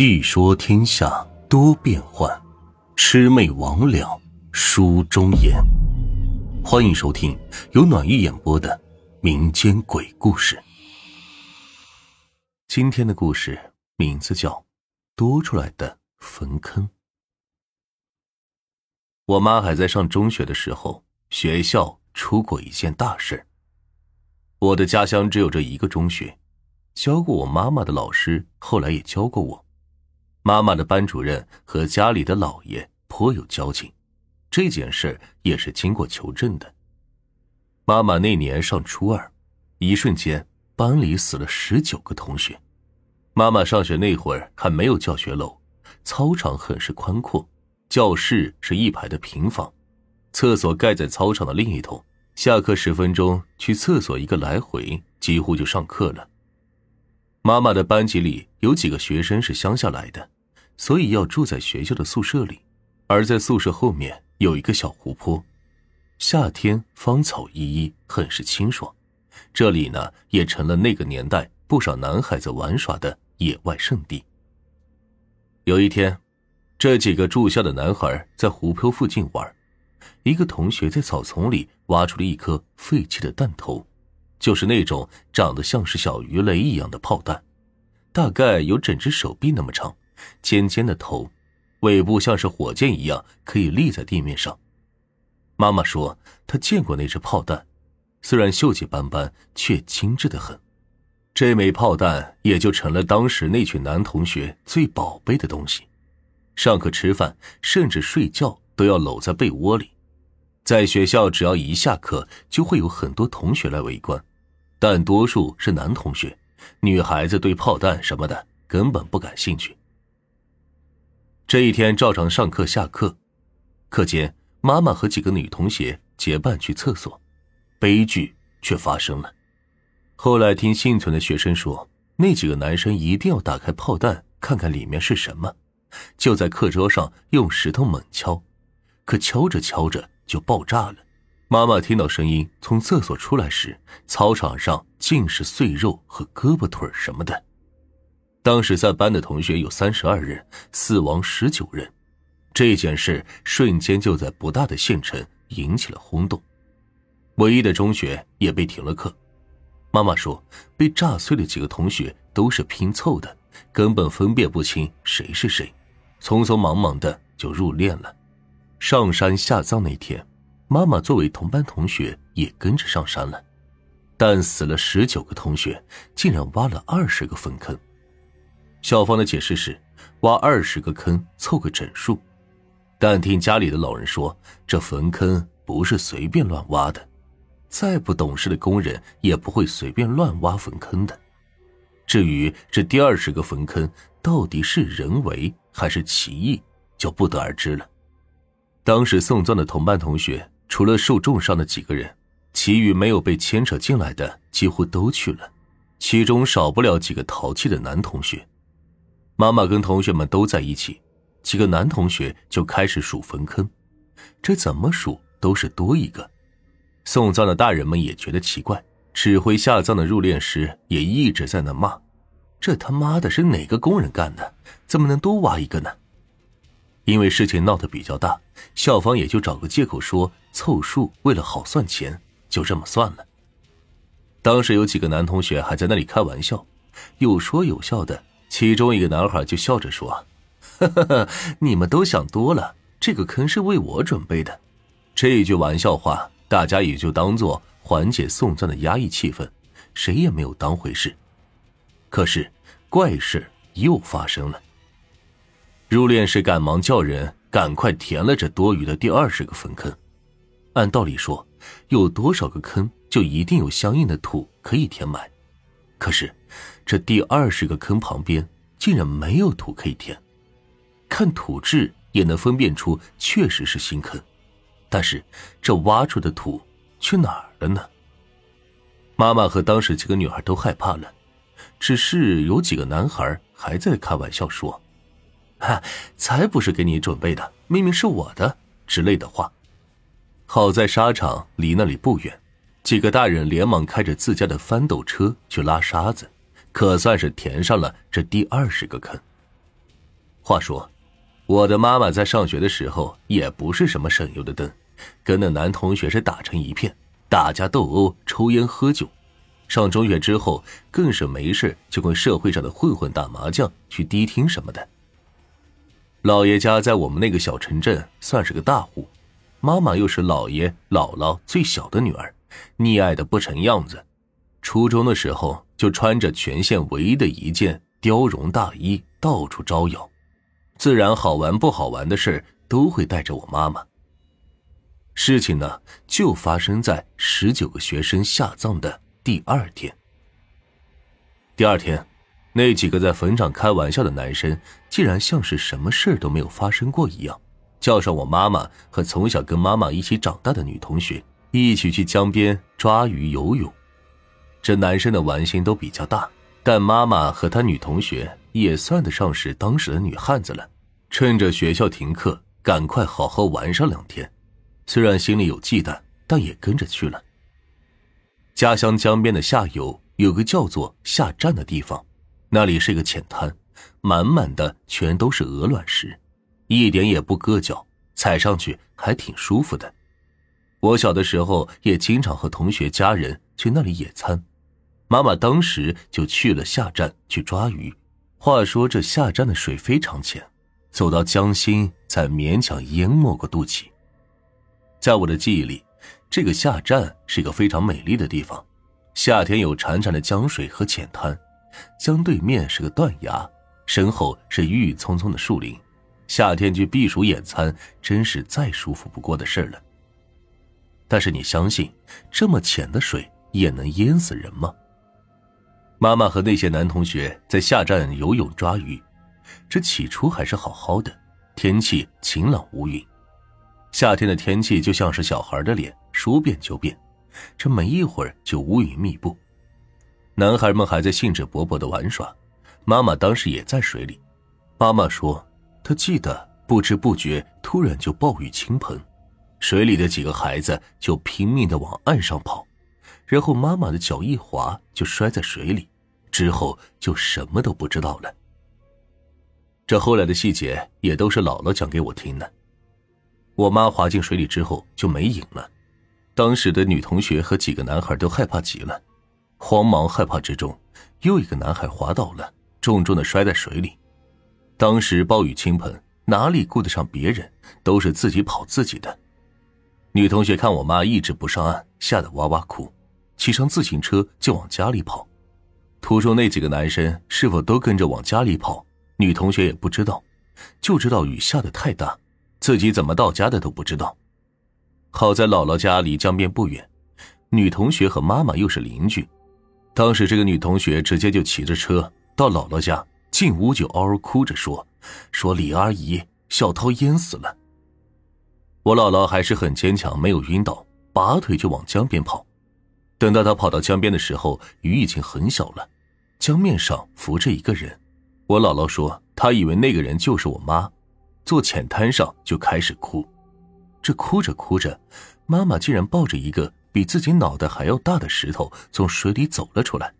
细说天下多变幻，魑魅魍魉书中言。欢迎收听由暖玉演播的民间鬼故事。今天的故事名字叫《多出来的坟坑》。我妈还在上中学的时候，学校出过一件大事。我的家乡只有这一个中学，教过我妈妈的老师后来也教过我。妈妈的班主任和家里的老爷颇有交情，这件事也是经过求证的。妈妈那年上初二，一瞬间班里死了十九个同学。妈妈上学那会儿还没有教学楼，操场很是宽阔，教室是一排的平房，厕所盖在操场的另一头。下课十分钟去厕所一个来回，几乎就上课了。妈妈的班级里有几个学生是乡下来的，所以要住在学校的宿舍里。而在宿舍后面有一个小湖泊，夏天芳草依依，很是清爽。这里呢，也成了那个年代不少男孩子玩耍的野外圣地。有一天，这几个住校的男孩在湖泊附近玩，一个同学在草丛里挖出了一颗废弃的弹头。就是那种长得像是小鱼雷一样的炮弹，大概有整只手臂那么长，尖尖的头，尾部像是火箭一样可以立在地面上。妈妈说她见过那只炮弹，虽然锈迹斑斑，却精致的很。这枚炮弹也就成了当时那群男同学最宝贝的东西。上课吃饭，甚至睡觉都要搂在被窝里。在学校，只要一下课，就会有很多同学来围观。但多数是男同学，女孩子对炮弹什么的根本不感兴趣。这一天照常上课下课，课间妈妈和几个女同学结伴去厕所，悲剧却发生了。后来听幸存的学生说，那几个男生一定要打开炮弹看看里面是什么，就在课桌上用石头猛敲，可敲着敲着就爆炸了。妈妈听到声音从厕所出来时，操场上尽是碎肉和胳膊腿什么的。当时在班的同学有三十二人，死亡十九人。这件事瞬间就在不大的县城引起了轰动，唯一的中学也被停了课。妈妈说，被炸碎的几个同学都是拼凑的，根本分辨不清谁是谁，匆匆忙忙的就入殓了。上山下葬那天。妈妈作为同班同学也跟着上山了，但死了十九个同学，竟然挖了二十个坟坑。校方的解释是，挖二十个坑凑个整数，但听家里的老人说，这坟坑不是随便乱挖的，再不懂事的工人也不会随便乱挖坟坑的。至于这第二十个坟坑到底是人为还是奇异，就不得而知了。当时送葬的同班同学。除了受重伤的几个人，其余没有被牵扯进来的几乎都去了，其中少不了几个淘气的男同学。妈妈跟同学们都在一起，几个男同学就开始数坟坑，这怎么数都是多一个。送葬的大人们也觉得奇怪，指挥下葬的入殓师也一直在那骂：“这他妈的是哪个工人干的？怎么能多挖一个呢？”因为事情闹得比较大，校方也就找个借口说凑数，为了好算钱，就这么算了。当时有几个男同学还在那里开玩笑，有说有笑的。其中一个男孩就笑着说：“哈哈，你们都想多了，这个坑是为我准备的。”这一句玩笑话，大家也就当做缓解送葬的压抑气氛，谁也没有当回事。可是怪事又发生了。入殓师赶忙叫人赶快填了这多余的第二十个坟坑。按道理说，有多少个坑就一定有相应的土可以填埋。可是，这第二十个坑旁边竟然没有土可以填。看土质也能分辨出确实是新坑，但是这挖出的土去哪儿了呢？妈妈和当时几个女孩都害怕了，只是有几个男孩还在开玩笑说。哈，才不是给你准备的，明明是我的之类的话。好在沙场离那里不远，几个大人连忙开着自家的翻斗车去拉沙子，可算是填上了这第二十个坑。话说，我的妈妈在上学的时候也不是什么省油的灯，跟那男同学是打成一片，打架斗殴、抽烟喝酒。上中学之后，更是没事就跟社会上的混混打麻将、去迪厅什么的。老爷家在我们那个小城镇算是个大户，妈妈又是老爷姥姥最小的女儿，溺爱的不成样子。初中的时候就穿着全县唯一的一件貂绒大衣到处招摇，自然好玩不好玩的事都会带着我妈妈。事情呢，就发生在十九个学生下葬的。第二天，第二天，那几个在坟场开玩笑的男生，竟然像是什么事都没有发生过一样，叫上我妈妈和从小跟妈妈一起长大的女同学，一起去江边抓鱼游泳。这男生的玩心都比较大，但妈妈和他女同学也算得上是当时的女汉子了，趁着学校停课，赶快好好玩上两天。虽然心里有忌惮，但也跟着去了。家乡江边的下游有个叫做下站的地方，那里是一个浅滩，满满的全都是鹅卵石，一点也不硌脚，踩上去还挺舒服的。我小的时候也经常和同学家人去那里野餐，妈妈当时就去了下站去抓鱼。话说这下站的水非常浅，走到江心才勉强淹没过肚脐。在我的记忆里。这个下站是一个非常美丽的地方，夏天有潺潺的江水和浅滩，江对面是个断崖，身后是郁郁葱葱的树林，夏天去避暑野餐真是再舒服不过的事了。但是你相信这么浅的水也能淹死人吗？妈妈和那些男同学在下站游泳抓鱼，这起初还是好好的，天气晴朗无云。夏天的天气就像是小孩的脸，说变就变，这没一会儿就乌云密布。男孩们还在兴致勃勃的玩耍，妈妈当时也在水里。妈妈说，她记得不知不觉突然就暴雨倾盆，水里的几个孩子就拼命的往岸上跑，然后妈妈的脚一滑就摔在水里，之后就什么都不知道了。这后来的细节也都是姥姥讲给我听的。我妈滑进水里之后就没影了，当时的女同学和几个男孩都害怕极了，慌忙害怕之中，又一个男孩滑倒了，重重的摔在水里。当时暴雨倾盆，哪里顾得上别人，都是自己跑自己的。女同学看我妈一直不上岸，吓得哇哇哭，骑上自行车就往家里跑。途中那几个男生是否都跟着往家里跑，女同学也不知道，就知道雨下的太大。自己怎么到家的都不知道，好在姥姥家离江边不远，女同学和妈妈又是邻居。当时这个女同学直接就骑着车到姥姥家，进屋就嗷嗷哭着说：“说李阿姨，小涛淹死了。”我姥姥还是很坚强，没有晕倒，拔腿就往江边跑。等到他跑到江边的时候，雨已经很小了，江面上浮着一个人。我姥姥说，她以为那个人就是我妈。坐浅滩上就开始哭，这哭着哭着，妈妈竟然抱着一个比自己脑袋还要大的石头从水里走了出来。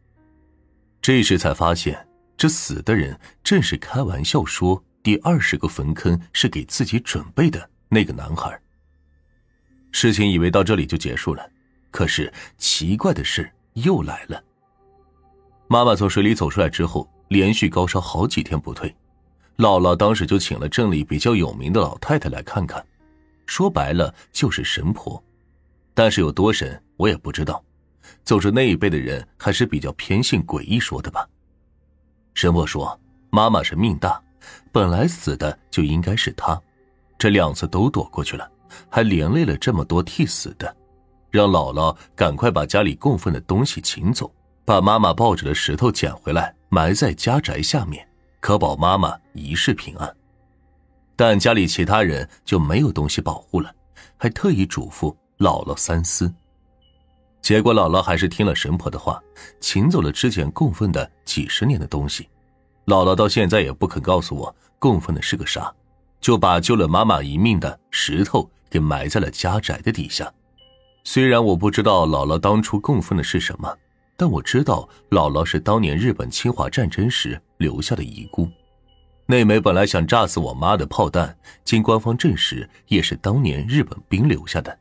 这时才发现，这死的人正是开玩笑说第二十个坟坑是给自己准备的那个男孩。事情以为到这里就结束了，可是奇怪的事又来了。妈妈从水里走出来之后，连续高烧好几天不退。姥姥当时就请了镇里比较有名的老太太来看看，说白了就是神婆，但是有多神我也不知道。总之那一辈的人还是比较偏信诡异说的吧。神婆说妈妈是命大，本来死的就应该是她，这两次都躲过去了，还连累了这么多替死的，让姥姥赶快把家里供奉的东西请走，把妈妈抱着的石头捡回来埋在家宅下面。可保妈妈一世平安，但家里其他人就没有东西保护了，还特意嘱咐姥姥三思。结果姥姥还是听了神婆的话，请走了之前供奉的几十年的东西。姥姥到现在也不肯告诉我供奉的是个啥，就把救了妈妈一命的石头给埋在了家宅的底下。虽然我不知道姥姥当初供奉的是什么。但我知道，姥姥是当年日本侵华战争时留下的遗孤。那枚本来想炸死我妈的炮弹，经官方证实，也是当年日本兵留下的。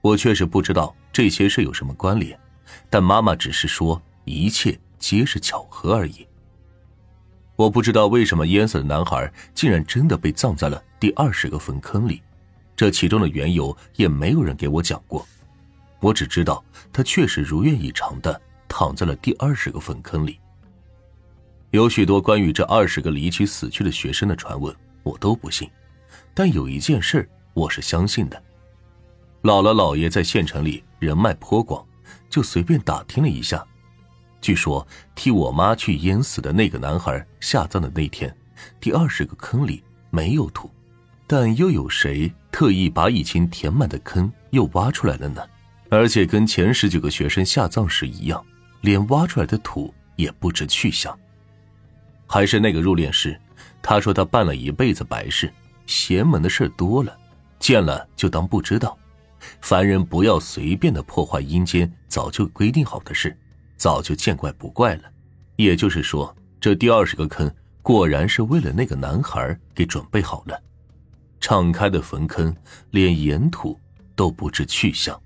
我确实不知道这些事有什么关联，但妈妈只是说一切皆是巧合而已。我不知道为什么淹死的男孩竟然真的被葬在了第二十个坟坑里，这其中的缘由也没有人给我讲过。我只知道他确实如愿以偿的躺在了第二十个坟坑里。有许多关于这二十个离奇死去的学生的传闻，我都不信，但有一件事我是相信的。姥姥姥爷在县城里人脉颇广，就随便打听了一下。据说替我妈去淹死的那个男孩下葬的那天，第二十个坑里没有土，但又有谁特意把已经填满的坑又挖出来了呢？而且跟前十九个学生下葬时一样，连挖出来的土也不知去向。还是那个入殓师，他说他办了一辈子白事，邪门的事多了，见了就当不知道。凡人不要随便的破坏阴间早就规定好的事，早就见怪不怪了。也就是说，这第二十个坑果然是为了那个男孩给准备好了。敞开的坟坑，连岩土都不知去向。